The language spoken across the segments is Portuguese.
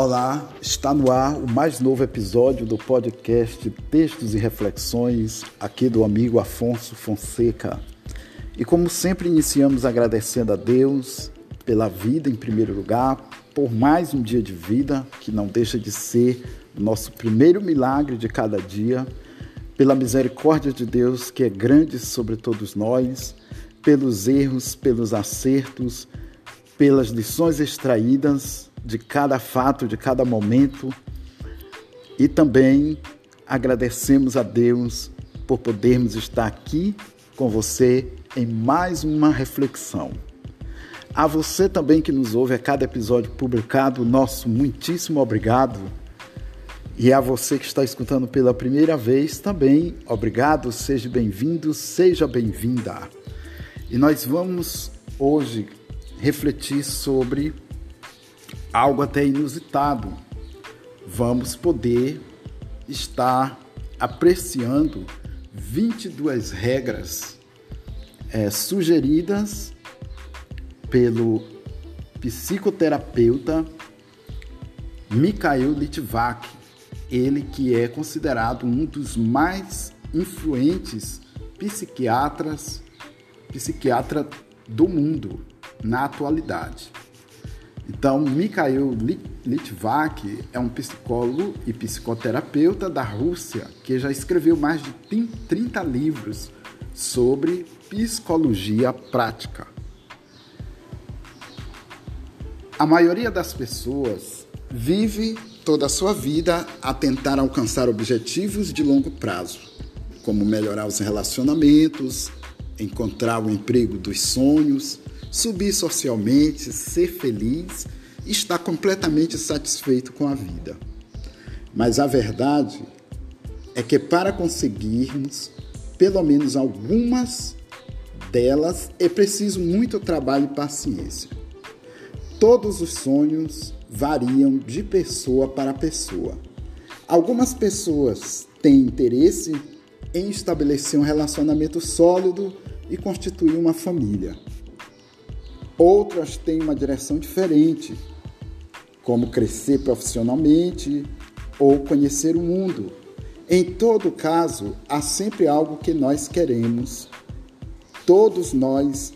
Olá, está no ar o mais novo episódio do podcast Textos e Reflexões, aqui do amigo Afonso Fonseca. E como sempre, iniciamos agradecendo a Deus pela vida em primeiro lugar, por mais um dia de vida, que não deixa de ser nosso primeiro milagre de cada dia, pela misericórdia de Deus que é grande sobre todos nós, pelos erros, pelos acertos, pelas lições extraídas de cada fato, de cada momento. E também agradecemos a Deus por podermos estar aqui com você em mais uma reflexão. A você também que nos ouve a cada episódio publicado, nosso muitíssimo obrigado. E a você que está escutando pela primeira vez também, obrigado, seja bem-vindo, seja bem-vinda. E nós vamos hoje refletir sobre algo até inusitado. Vamos poder estar apreciando 22 regras é, sugeridas pelo psicoterapeuta Mikhail Litvak, ele que é considerado um dos mais influentes psiquiatras psiquiatra do mundo na atualidade. Então, Mikhail Litvak é um psicólogo e psicoterapeuta da Rússia que já escreveu mais de 30 livros sobre psicologia prática. A maioria das pessoas vive toda a sua vida a tentar alcançar objetivos de longo prazo, como melhorar os relacionamentos, encontrar o emprego dos sonhos, subir socialmente, ser feliz estar completamente satisfeito com a vida. Mas a verdade é que para conseguirmos pelo menos algumas delas é preciso muito trabalho e paciência. Todos os sonhos variam de pessoa para pessoa. Algumas pessoas têm interesse em estabelecer um relacionamento sólido e constituir uma família. Outras têm uma direção diferente, como crescer profissionalmente ou conhecer o mundo. Em todo caso, há sempre algo que nós queremos. Todos nós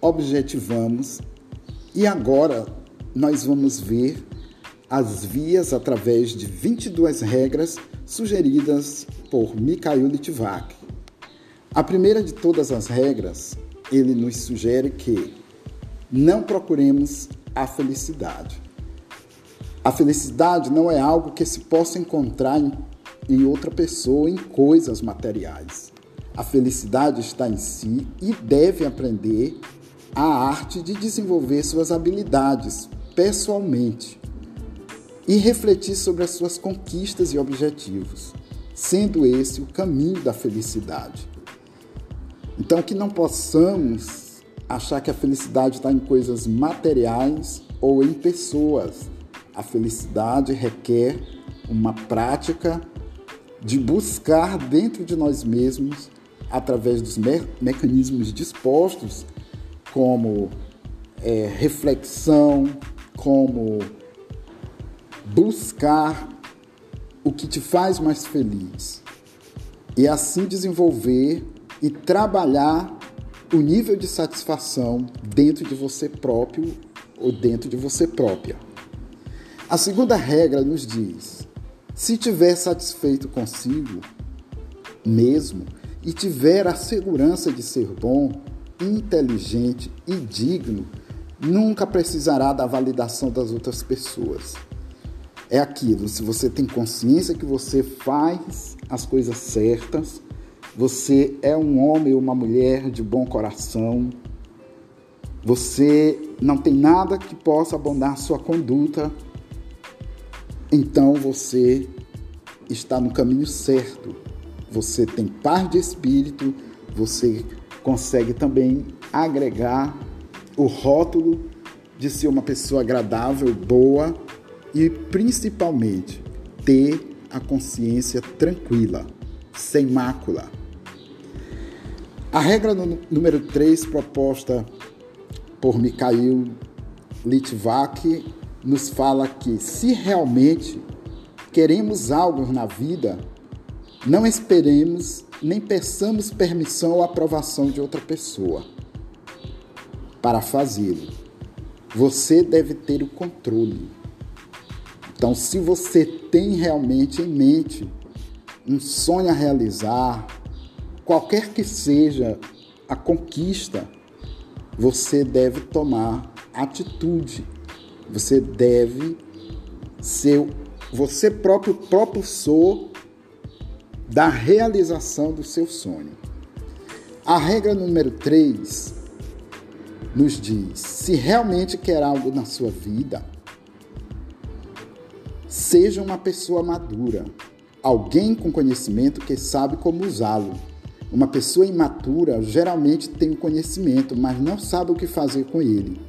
objetivamos e agora nós vamos ver as vias através de 22 regras sugeridas por Mikhail Litvak. A primeira de todas as regras, ele nos sugere que não procuremos a felicidade. A felicidade não é algo que se possa encontrar em, em outra pessoa, em coisas materiais. A felicidade está em si e deve aprender a arte de desenvolver suas habilidades pessoalmente e refletir sobre as suas conquistas e objetivos, sendo esse o caminho da felicidade. Então, que não possamos achar que a felicidade está em coisas materiais ou em pessoas. A felicidade requer uma prática de buscar dentro de nós mesmos, através dos me mecanismos dispostos, como é, reflexão, como buscar o que te faz mais feliz e assim desenvolver e trabalhar o nível de satisfação dentro de você próprio ou dentro de você própria. A segunda regra nos diz: se tiver satisfeito consigo mesmo e tiver a segurança de ser bom, inteligente e digno, nunca precisará da validação das outras pessoas. É aquilo, se você tem consciência que você faz as coisas certas, você é um homem ou uma mulher de bom coração. Você não tem nada que possa abonar sua conduta. Então você está no caminho certo. Você tem paz de espírito, você consegue também agregar o rótulo de ser uma pessoa agradável, boa e principalmente ter a consciência tranquila, sem mácula. A regra número 3, proposta por Mikhail Litvak, nos fala que se realmente queremos algo na vida, não esperemos nem peçamos permissão ou aprovação de outra pessoa para fazê-lo. Você deve ter o controle. Então, se você tem realmente em mente um sonho a realizar, qualquer que seja a conquista, você deve tomar atitude. Você deve ser você próprio propulsor da realização do seu sonho. A regra número 3 nos diz: se realmente quer algo na sua vida, seja uma pessoa madura, alguém com conhecimento que sabe como usá-lo. Uma pessoa imatura geralmente tem conhecimento, mas não sabe o que fazer com ele.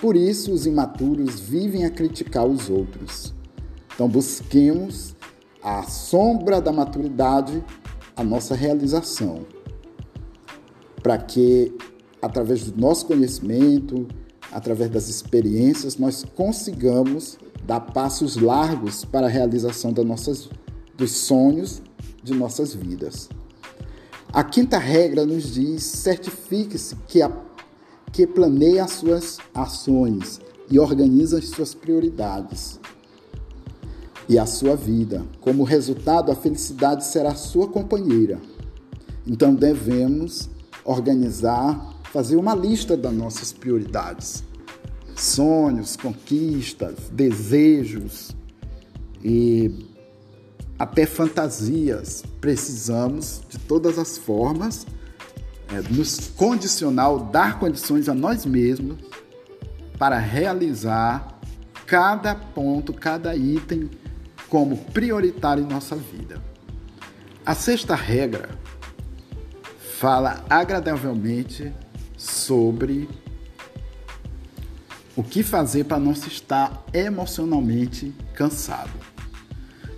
Por isso, os imaturos vivem a criticar os outros. Então, busquemos a sombra da maturidade a nossa realização, para que, através do nosso conhecimento, através das experiências, nós consigamos dar passos largos para a realização das nossas, dos sonhos de nossas vidas. A quinta regra nos diz: certifique-se que, que planeia as suas ações e organiza as suas prioridades e a sua vida. Como resultado, a felicidade será sua companheira. Então devemos organizar, fazer uma lista das nossas prioridades, sonhos, conquistas, desejos e até fantasias. Precisamos, de todas as formas, é, nos condicionar, dar condições a nós mesmos para realizar cada ponto, cada item como prioritário em nossa vida. A sexta regra fala agradavelmente sobre o que fazer para não se estar emocionalmente cansado.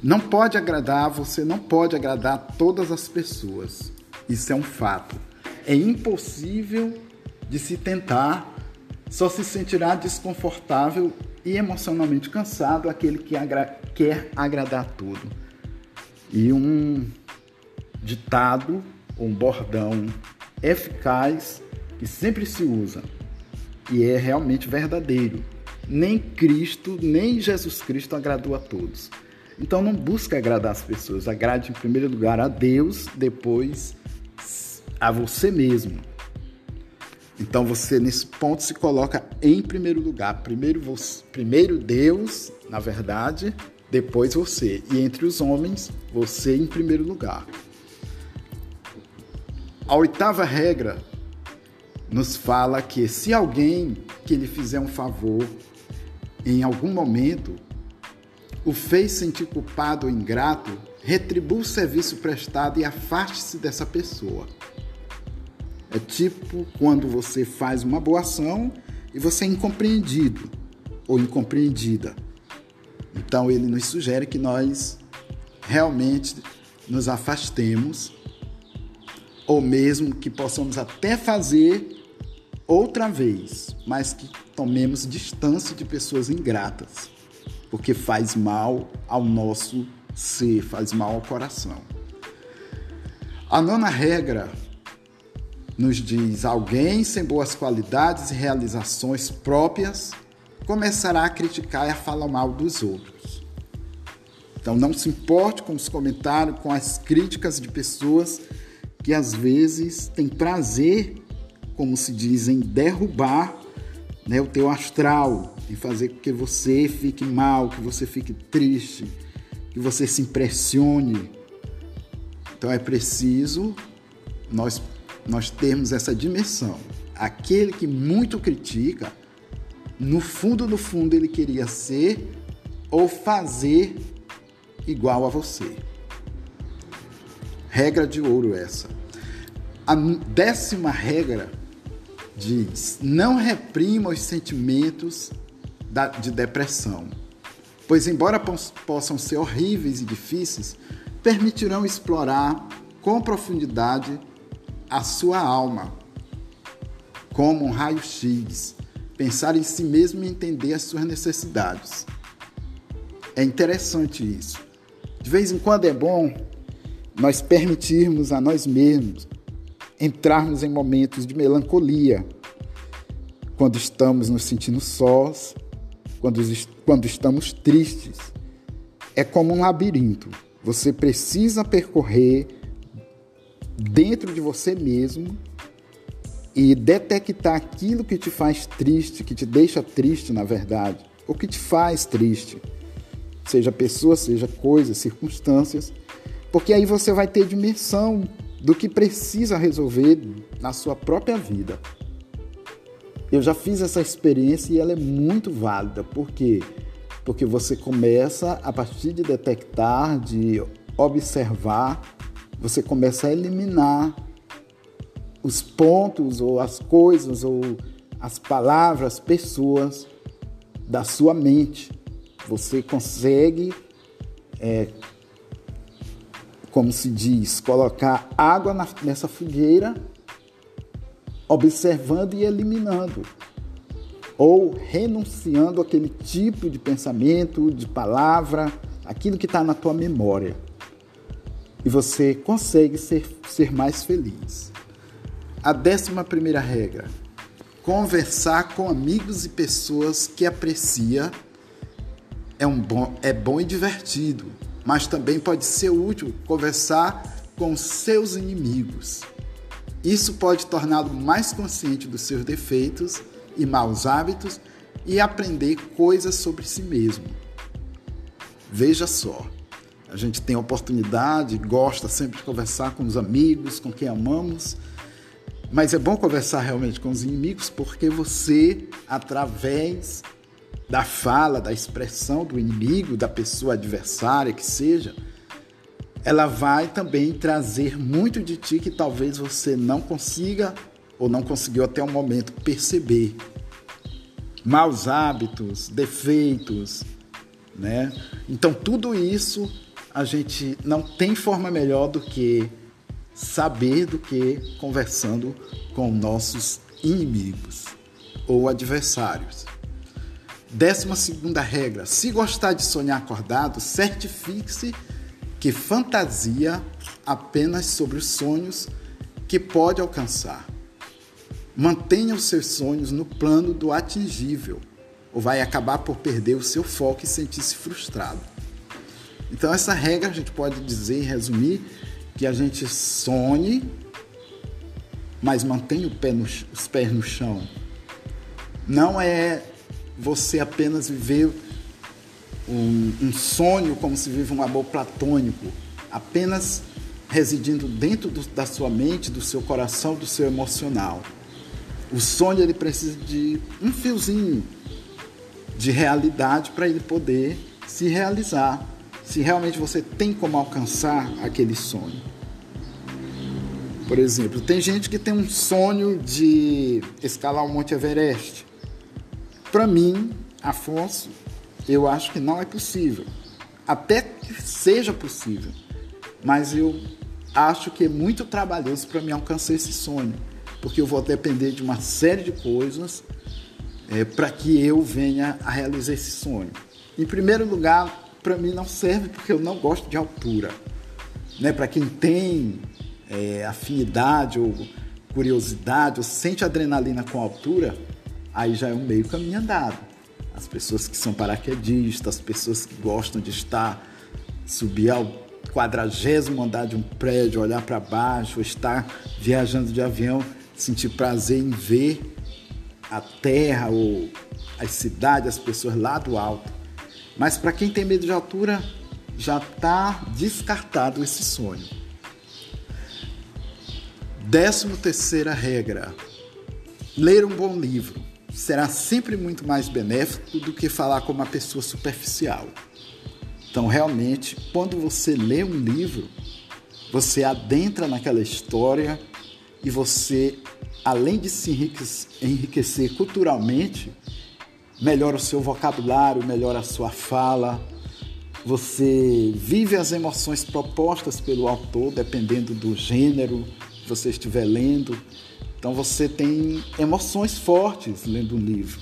Não pode agradar, você não pode agradar todas as pessoas. Isso é um fato. É impossível de se tentar, só se sentirá desconfortável e emocionalmente cansado aquele que agra quer agradar tudo. E um ditado, um bordão eficaz que sempre se usa e é realmente verdadeiro. Nem Cristo, nem Jesus Cristo agradou a todos. Então não busque agradar as pessoas, agrade em primeiro lugar a Deus, depois a você mesmo. Então você nesse ponto se coloca em primeiro lugar, primeiro você, primeiro Deus, na verdade, depois você. E entre os homens, você em primeiro lugar. A oitava regra nos fala que se alguém que lhe fizer um favor em algum momento o fez sentir culpado ou ingrato, retribua o serviço prestado e afaste-se dessa pessoa. É tipo quando você faz uma boa ação e você é incompreendido ou incompreendida. Então ele nos sugere que nós realmente nos afastemos ou mesmo que possamos até fazer outra vez, mas que tomemos distância de pessoas ingratas porque faz mal ao nosso ser, faz mal ao coração. A nona regra nos diz: alguém sem boas qualidades e realizações próprias começará a criticar e a falar mal dos outros. Então não se importe com os comentários, com as críticas de pessoas que às vezes têm prazer, como se diz, em derrubar né, o teu astral, em fazer com que você fique mal, que você fique triste, que você se impressione. Então é preciso nós, nós termos essa dimensão. Aquele que muito critica, no fundo, no fundo, ele queria ser ou fazer igual a você. Regra de ouro essa. A décima regra diz: não reprima os sentimentos de depressão, pois, embora possam ser horríveis e difíceis, permitirão explorar com profundidade a sua alma, como um raio-x, pensar em si mesmo e entender as suas necessidades. É interessante isso. De vez em quando é bom nós permitirmos a nós mesmos entrarmos em momentos de melancolia, quando estamos nos sentindo sós, quando, quando estamos tristes. É como um labirinto. Você precisa percorrer dentro de você mesmo e detectar aquilo que te faz triste, que te deixa triste, na verdade, ou que te faz triste, seja pessoa, seja coisa, circunstâncias, porque aí você vai ter dimensão do que precisa resolver na sua própria vida. Eu já fiz essa experiência e ela é muito válida, por quê? Porque você começa a partir de detectar, de observar, você começa a eliminar os pontos ou as coisas ou as palavras, pessoas da sua mente. Você consegue é, como se diz, colocar água na, nessa fogueira, observando e eliminando, ou renunciando aquele tipo de pensamento, de palavra, aquilo que está na tua memória. E você consegue ser, ser mais feliz. A décima primeira regra: conversar com amigos e pessoas que aprecia é, um bom, é bom e divertido mas também pode ser útil conversar com seus inimigos. Isso pode torná-lo mais consciente dos seus defeitos e maus hábitos e aprender coisas sobre si mesmo. Veja só, a gente tem oportunidade, gosta sempre de conversar com os amigos, com quem amamos, mas é bom conversar realmente com os inimigos porque você, através da fala, da expressão do inimigo, da pessoa adversária que seja, ela vai também trazer muito de ti que talvez você não consiga ou não conseguiu até o momento perceber. Maus hábitos, defeitos, né? Então tudo isso a gente não tem forma melhor do que saber do que conversando com nossos inimigos ou adversários. Décima segunda regra: se gostar de sonhar acordado, certifique-se que fantasia apenas sobre os sonhos que pode alcançar. Mantenha os seus sonhos no plano do atingível, ou vai acabar por perder o seu foco e sentir-se frustrado. Então, essa regra a gente pode dizer, resumir, que a gente sonhe, mas mantenha no, os pés no chão. Não é você apenas viver um, um sonho como se vive um amor platônico, apenas residindo dentro do, da sua mente, do seu coração, do seu emocional. O sonho ele precisa de um fiozinho de realidade para ele poder se realizar, se realmente você tem como alcançar aquele sonho. Por exemplo, tem gente que tem um sonho de escalar o Monte Everest. Para mim, Afonso, eu acho que não é possível. Até que seja possível, mas eu acho que é muito trabalhoso para mim alcançar esse sonho, porque eu vou depender de uma série de coisas é, para que eu venha a realizar esse sonho. Em primeiro lugar, para mim não serve porque eu não gosto de altura. Né? Para quem tem é, afinidade ou curiosidade ou sente adrenalina com altura, aí já é um meio caminho andado. As pessoas que são paraquedistas, as pessoas que gostam de estar, subir ao quadragésimo andar de um prédio, olhar para baixo, estar viajando de avião, sentir prazer em ver a terra ou as cidades, as pessoas lá do alto. Mas para quem tem medo de altura, já está descartado esse sonho. Décimo terceira regra: ler um bom livro será sempre muito mais benéfico do que falar com uma pessoa superficial. Então, realmente, quando você lê um livro, você adentra naquela história e você, além de se enriquecer culturalmente, melhora o seu vocabulário, melhora a sua fala, você vive as emoções propostas pelo autor, dependendo do gênero que você estiver lendo. Então você tem emoções fortes lendo um livro.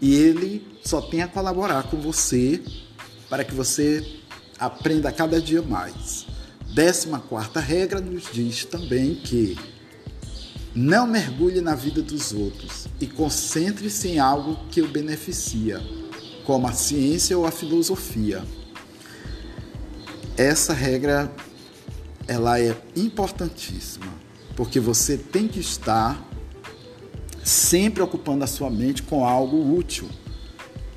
E ele só tem a colaborar com você para que você aprenda cada dia mais. Décima quarta regra nos diz também que não mergulhe na vida dos outros e concentre-se em algo que o beneficia, como a ciência ou a filosofia. Essa regra ela é importantíssima, porque você tem que estar sempre ocupando a sua mente com algo útil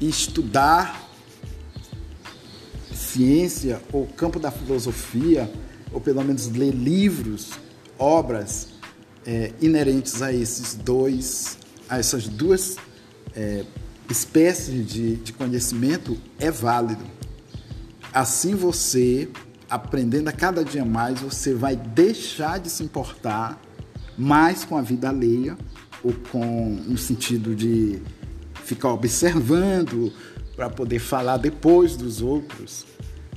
estudar ciência ou campo da filosofia, ou pelo menos ler livros, obras é, inerentes a esses dois, a essas duas é, espécies de, de conhecimento é válido. Assim você, aprendendo a cada dia mais, você vai deixar de se importar mais com a vida alheia ou com no sentido de ficar observando para poder falar depois dos outros.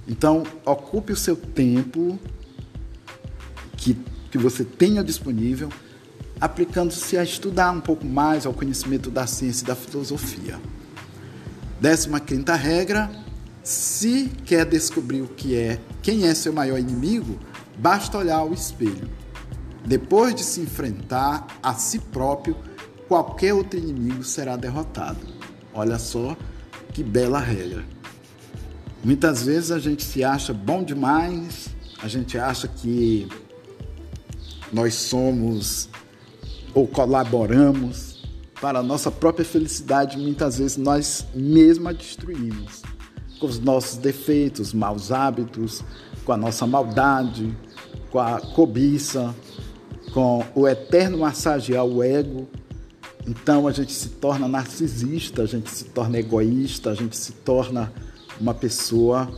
Então, ocupe o seu tempo que, que você tenha disponível, aplicando-se a estudar um pouco mais ao conhecimento da ciência e da filosofia. Décima quinta regra: se quer descobrir o que é, quem é seu maior inimigo, basta olhar ao espelho. Depois de se enfrentar a si próprio, qualquer outro inimigo será derrotado. Olha só que bela regra. Muitas vezes a gente se acha bom demais, a gente acha que nós somos ou colaboramos para a nossa própria felicidade, muitas vezes nós mesmos a destruímos com os nossos defeitos, maus hábitos, com a nossa maldade, com a cobiça, com o eterno massagear o ego. Então a gente se torna narcisista, a gente se torna egoísta, a gente se torna uma pessoa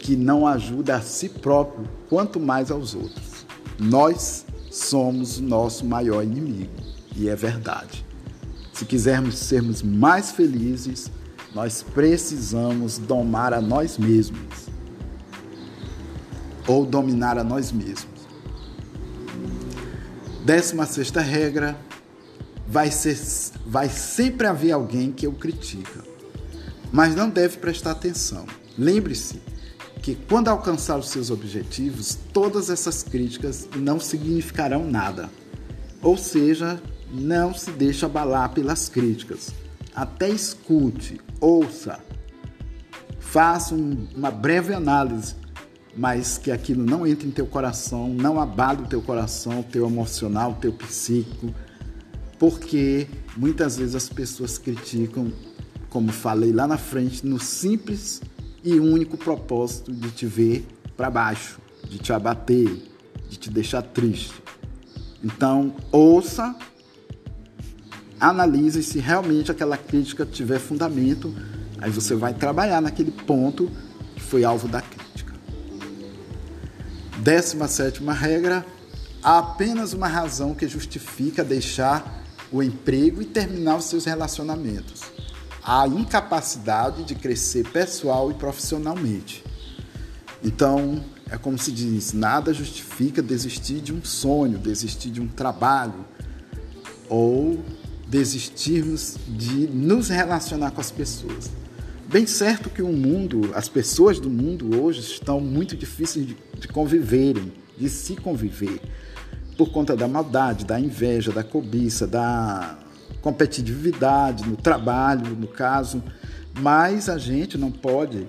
que não ajuda a si próprio, quanto mais aos outros. Nós somos o nosso maior inimigo, e é verdade. Se quisermos sermos mais felizes, nós precisamos domar a nós mesmos ou dominar a nós mesmos. Décima sexta regra, vai, ser, vai sempre haver alguém que o critica mas não deve prestar atenção. Lembre-se que quando alcançar os seus objetivos, todas essas críticas não significarão nada. Ou seja, não se deixe abalar pelas críticas. Até escute, ouça, faça um, uma breve análise, mas que aquilo não entre em teu coração, não abale o teu coração, o teu emocional, o teu psíquico, porque muitas vezes as pessoas criticam como falei lá na frente, no simples e único propósito de te ver para baixo, de te abater, de te deixar triste. Então, ouça, analise se realmente aquela crítica tiver fundamento, aí você vai trabalhar naquele ponto que foi alvo da crítica. Décima sétima regra, há apenas uma razão que justifica deixar o emprego e terminar os seus relacionamentos a incapacidade de crescer pessoal e profissionalmente. Então, é como se diz: nada justifica desistir de um sonho, desistir de um trabalho, ou desistirmos de nos relacionar com as pessoas. Bem certo que o mundo, as pessoas do mundo hoje estão muito difíceis de, de conviverem, de se conviver, por conta da maldade, da inveja, da cobiça, da competitividade no trabalho, no caso, mas a gente não pode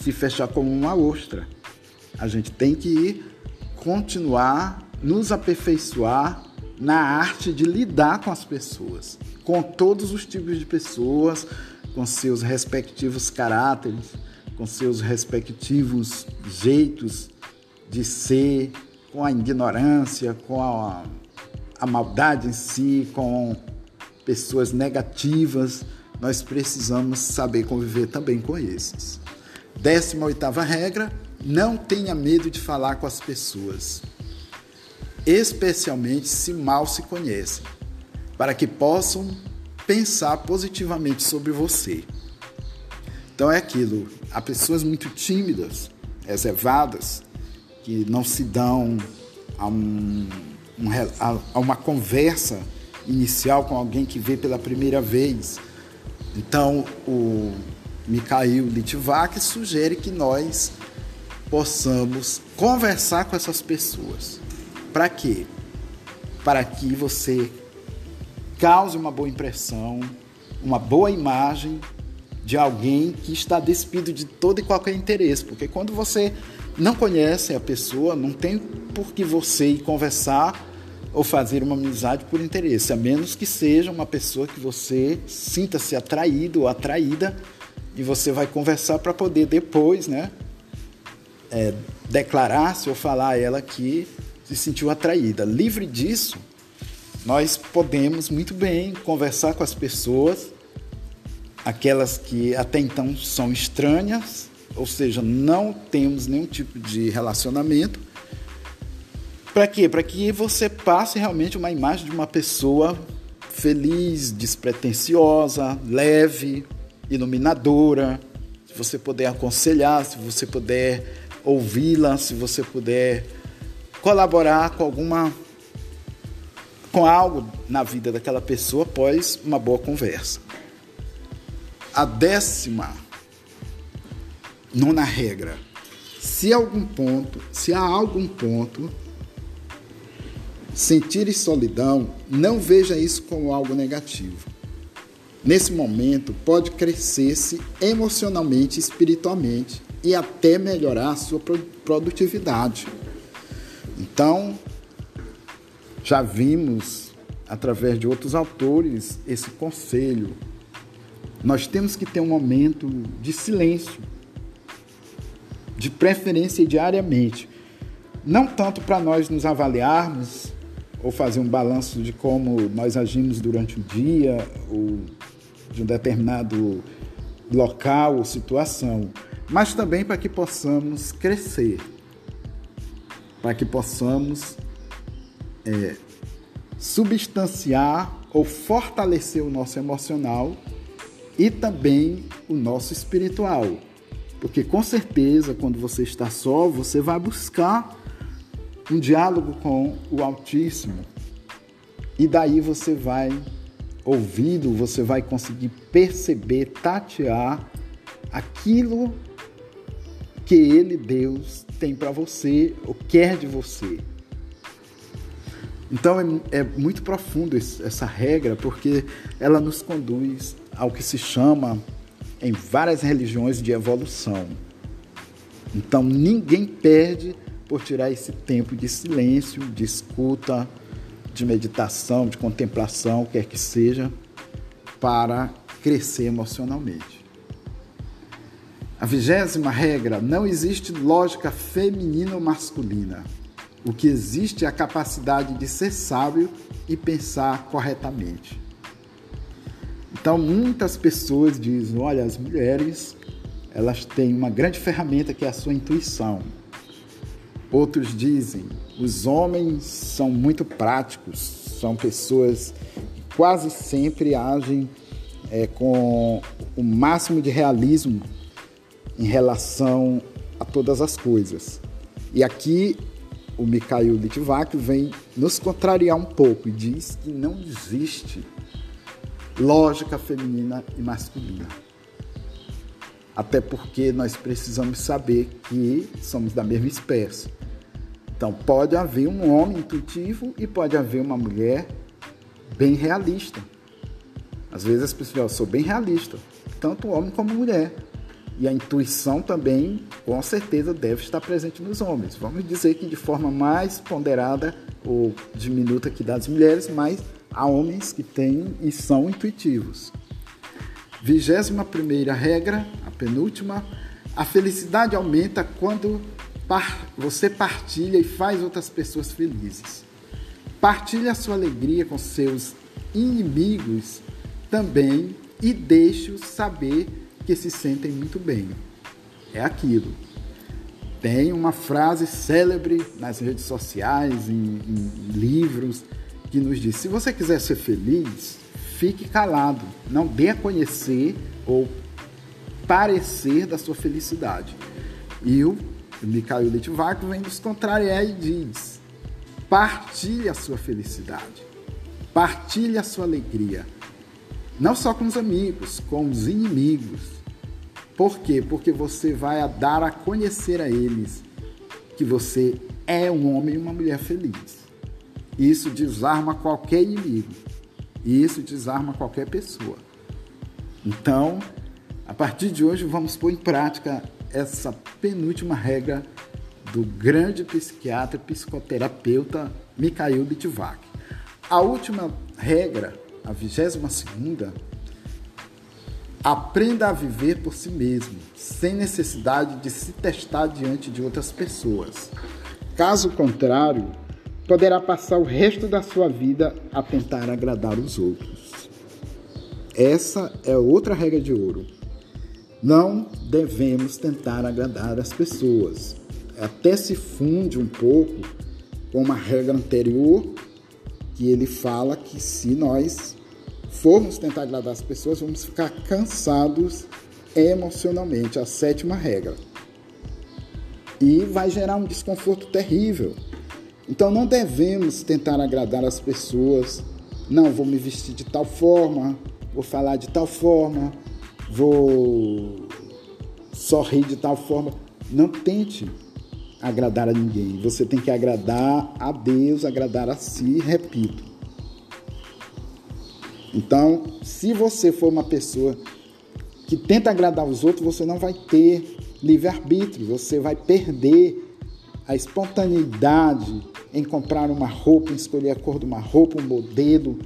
se fechar como uma ostra. A gente tem que continuar nos aperfeiçoar na arte de lidar com as pessoas, com todos os tipos de pessoas, com seus respectivos caráteres, com seus respectivos jeitos de ser, com a ignorância, com a, a maldade em si, com pessoas negativas, nós precisamos saber conviver também com esses. Décima oitava regra, não tenha medo de falar com as pessoas, especialmente se mal se conhecem, para que possam pensar positivamente sobre você. Então é aquilo, há pessoas muito tímidas, reservadas, que não se dão a um, a uma conversa inicial com alguém que vê pela primeira vez. Então, o Mikhail Litvak sugere que nós possamos conversar com essas pessoas. Para quê? Para que você cause uma boa impressão, uma boa imagem de alguém que está despido de todo e qualquer interesse, porque quando você não conhece a pessoa, não tem por que você ir conversar ou fazer uma amizade por interesse, a menos que seja uma pessoa que você sinta-se atraído ou atraída e você vai conversar para poder depois, né, é, declarar-se ou falar a ela que se sentiu atraída. Livre disso, nós podemos muito bem conversar com as pessoas, aquelas que até então são estranhas, ou seja, não temos nenhum tipo de relacionamento. Para quê? Para que você passe realmente uma imagem de uma pessoa feliz, despretensiosa, leve, iluminadora. Se você puder aconselhar, se você puder ouvi-la, se você puder colaborar com alguma com algo na vida daquela pessoa após uma boa conversa. A décima nona regra. Se algum ponto, se há algum ponto sentir solidão, não veja isso como algo negativo. Nesse momento, pode crescer-se emocionalmente, espiritualmente e até melhorar a sua produtividade. Então, já vimos através de outros autores esse conselho. Nós temos que ter um momento de silêncio de preferência diariamente. Não tanto para nós nos avaliarmos ou fazer um balanço de como nós agimos durante o dia ou de um determinado local ou situação, mas também para que possamos crescer, para que possamos é, substanciar ou fortalecer o nosso emocional e também o nosso espiritual. Porque com certeza, quando você está só, você vai buscar um diálogo com o Altíssimo. E daí você vai ouvindo, você vai conseguir perceber, tatear aquilo que ele, Deus, tem para você ou quer de você. Então é, é muito profundo esse, essa regra, porque ela nos conduz ao que se chama em várias religiões de evolução. Então ninguém perde por tirar esse tempo de silêncio, de escuta, de meditação, de contemplação, quer que seja, para crescer emocionalmente. A vigésima regra: não existe lógica feminina ou masculina. O que existe é a capacidade de ser sábio e pensar corretamente. Então, muitas pessoas dizem: olha, as mulheres elas têm uma grande ferramenta que é a sua intuição. Outros dizem: os homens são muito práticos, são pessoas que quase sempre agem é, com o máximo de realismo em relação a todas as coisas. E aqui o Mikhail Litvak vem nos contrariar um pouco e diz que não existe lógica feminina e masculina. Até porque nós precisamos saber que somos da mesma espécie. Então, pode haver um homem intuitivo e pode haver uma mulher bem realista. Às vezes as pessoas falam, eu sou bem realista, tanto homem como mulher. E a intuição também, com certeza, deve estar presente nos homens. Vamos dizer que de forma mais ponderada ou diminuta que das mulheres, mas há homens que têm e são intuitivos. Vigésima primeira regra, a penúltima, a felicidade aumenta quando você partilha e faz outras pessoas felizes. Partilhe a sua alegria com seus inimigos também e deixe-os saber que se sentem muito bem. É aquilo. Tem uma frase célebre nas redes sociais, em, em livros, que nos diz: se você quiser ser feliz, fique calado, não dê a conhecer ou parecer da sua felicidade. E o Mikhail Litvak vem nos contrariar e diz: Partilhe a sua felicidade. Partilhe a sua alegria. Não só com os amigos, com os inimigos. Por quê? Porque você vai dar a conhecer a eles que você é um homem e uma mulher feliz. Isso desarma qualquer inimigo. Isso desarma qualquer pessoa. Então, a partir de hoje, vamos pôr em prática essa penúltima regra do grande psiquiatra e psicoterapeuta Mikhail Bitvak. A última regra, a vigésima segunda, aprenda a viver por si mesmo, sem necessidade de se testar diante de outras pessoas. Caso contrário, poderá passar o resto da sua vida a tentar agradar os outros. Essa é outra regra de ouro. Não devemos tentar agradar as pessoas, até se funde um pouco com uma regra anterior que ele fala que se nós formos tentar agradar as pessoas, vamos ficar cansados emocionalmente, a sétima regra. E vai gerar um desconforto terrível. Então não devemos tentar agradar as pessoas. Não, vou me vestir de tal forma, vou falar de tal forma, vou sorrir de tal forma. Não tente agradar a ninguém. Você tem que agradar a Deus, agradar a si, repito. Então, se você for uma pessoa que tenta agradar os outros, você não vai ter livre-arbítrio, você vai perder a espontaneidade em comprar uma roupa, em escolher a cor de uma roupa, um modelo,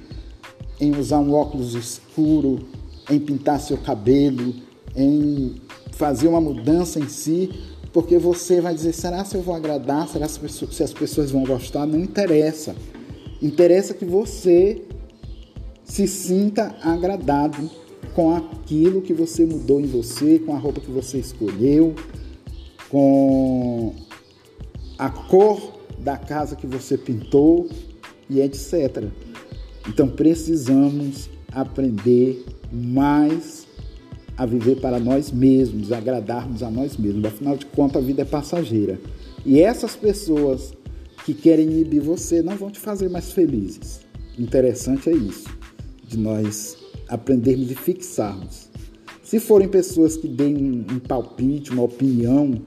em usar um óculos escuro, em pintar seu cabelo, em fazer uma mudança em si, porque você vai dizer: será se eu vou agradar? Será se as pessoas vão gostar? Não interessa. Interessa que você se sinta agradado com aquilo que você mudou em você, com a roupa que você escolheu, com a cor da casa que você pintou e etc. Então precisamos aprender mais a viver para nós mesmos, agradarmos a nós mesmos. Afinal de contas, a vida é passageira. E essas pessoas que querem inibir você não vão te fazer mais felizes. Interessante é isso, de nós aprendermos e fixarmos. Se forem pessoas que deem um palpite, uma opinião,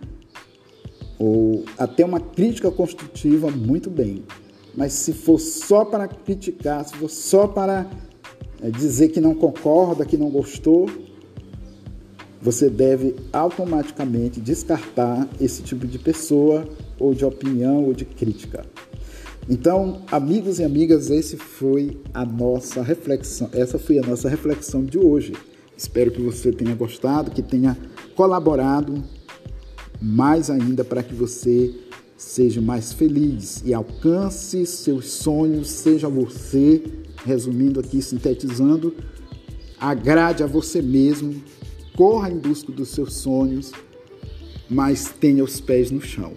ou até uma crítica construtiva, muito bem. Mas se for só para criticar, se for só para é, dizer que não concorda, que não gostou, você deve automaticamente descartar esse tipo de pessoa ou de opinião ou de crítica. Então, amigos e amigas, esse foi a nossa reflexão, essa foi a nossa reflexão de hoje. Espero que você tenha gostado, que tenha colaborado mais ainda para que você seja mais feliz e alcance seus sonhos, seja você, resumindo aqui, sintetizando, agrade a você mesmo corra em busca dos seus sonhos, mas tenha os pés no chão.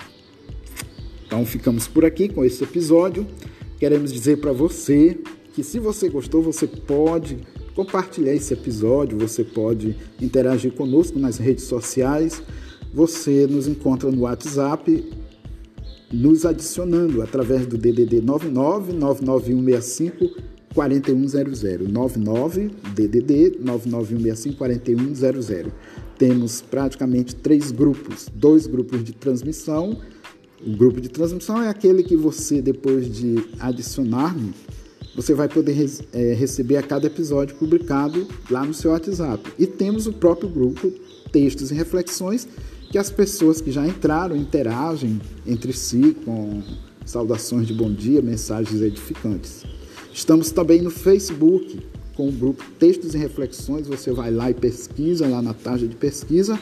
Então ficamos por aqui com esse episódio. Queremos dizer para você que se você gostou, você pode compartilhar esse episódio, você pode interagir conosco nas redes sociais. Você nos encontra no WhatsApp nos adicionando através do DDD 99 99165 4100 99 DDD 99165 4100. Temos praticamente três grupos, dois grupos de transmissão. O grupo de transmissão é aquele que você depois de adicionar-me, você vai poder é, receber a cada episódio publicado lá no seu WhatsApp. E temos o próprio grupo Textos e Reflexões, que as pessoas que já entraram interagem entre si com saudações de bom dia, mensagens edificantes. Estamos também no Facebook com o grupo Textos e Reflexões. Você vai lá e pesquisa lá na tarja de pesquisa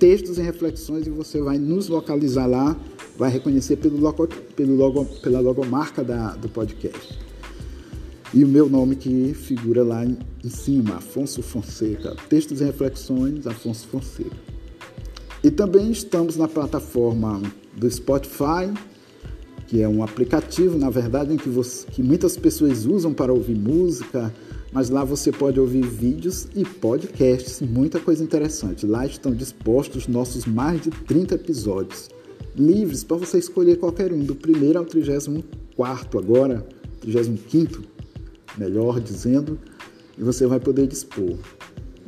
Textos e Reflexões e você vai nos localizar lá, vai reconhecer pelo logo, pelo logo, pela logomarca da, do podcast. E o meu nome que figura lá em, em cima, Afonso Fonseca. Textos e Reflexões, Afonso Fonseca. E também estamos na plataforma do Spotify, que é um aplicativo, na verdade, em que, você, que muitas pessoas usam para ouvir música, mas lá você pode ouvir vídeos e podcasts, muita coisa interessante. Lá estão dispostos nossos mais de 30 episódios, livres para você escolher qualquer um, do primeiro ao trigésimo 34 agora, 35 melhor dizendo, e você vai poder dispor.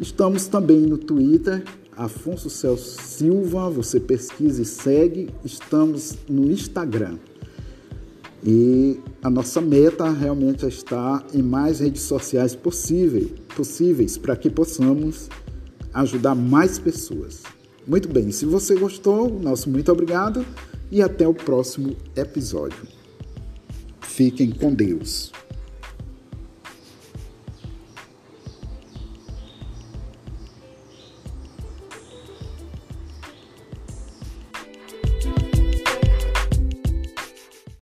Estamos também no Twitter, Afonso Celso Silva, você pesquisa e segue. Estamos no Instagram. E a nossa meta realmente é estar em mais redes sociais possível, possíveis para que possamos ajudar mais pessoas. Muito bem, se você gostou, nosso muito obrigado e até o próximo episódio. Fiquem com Deus.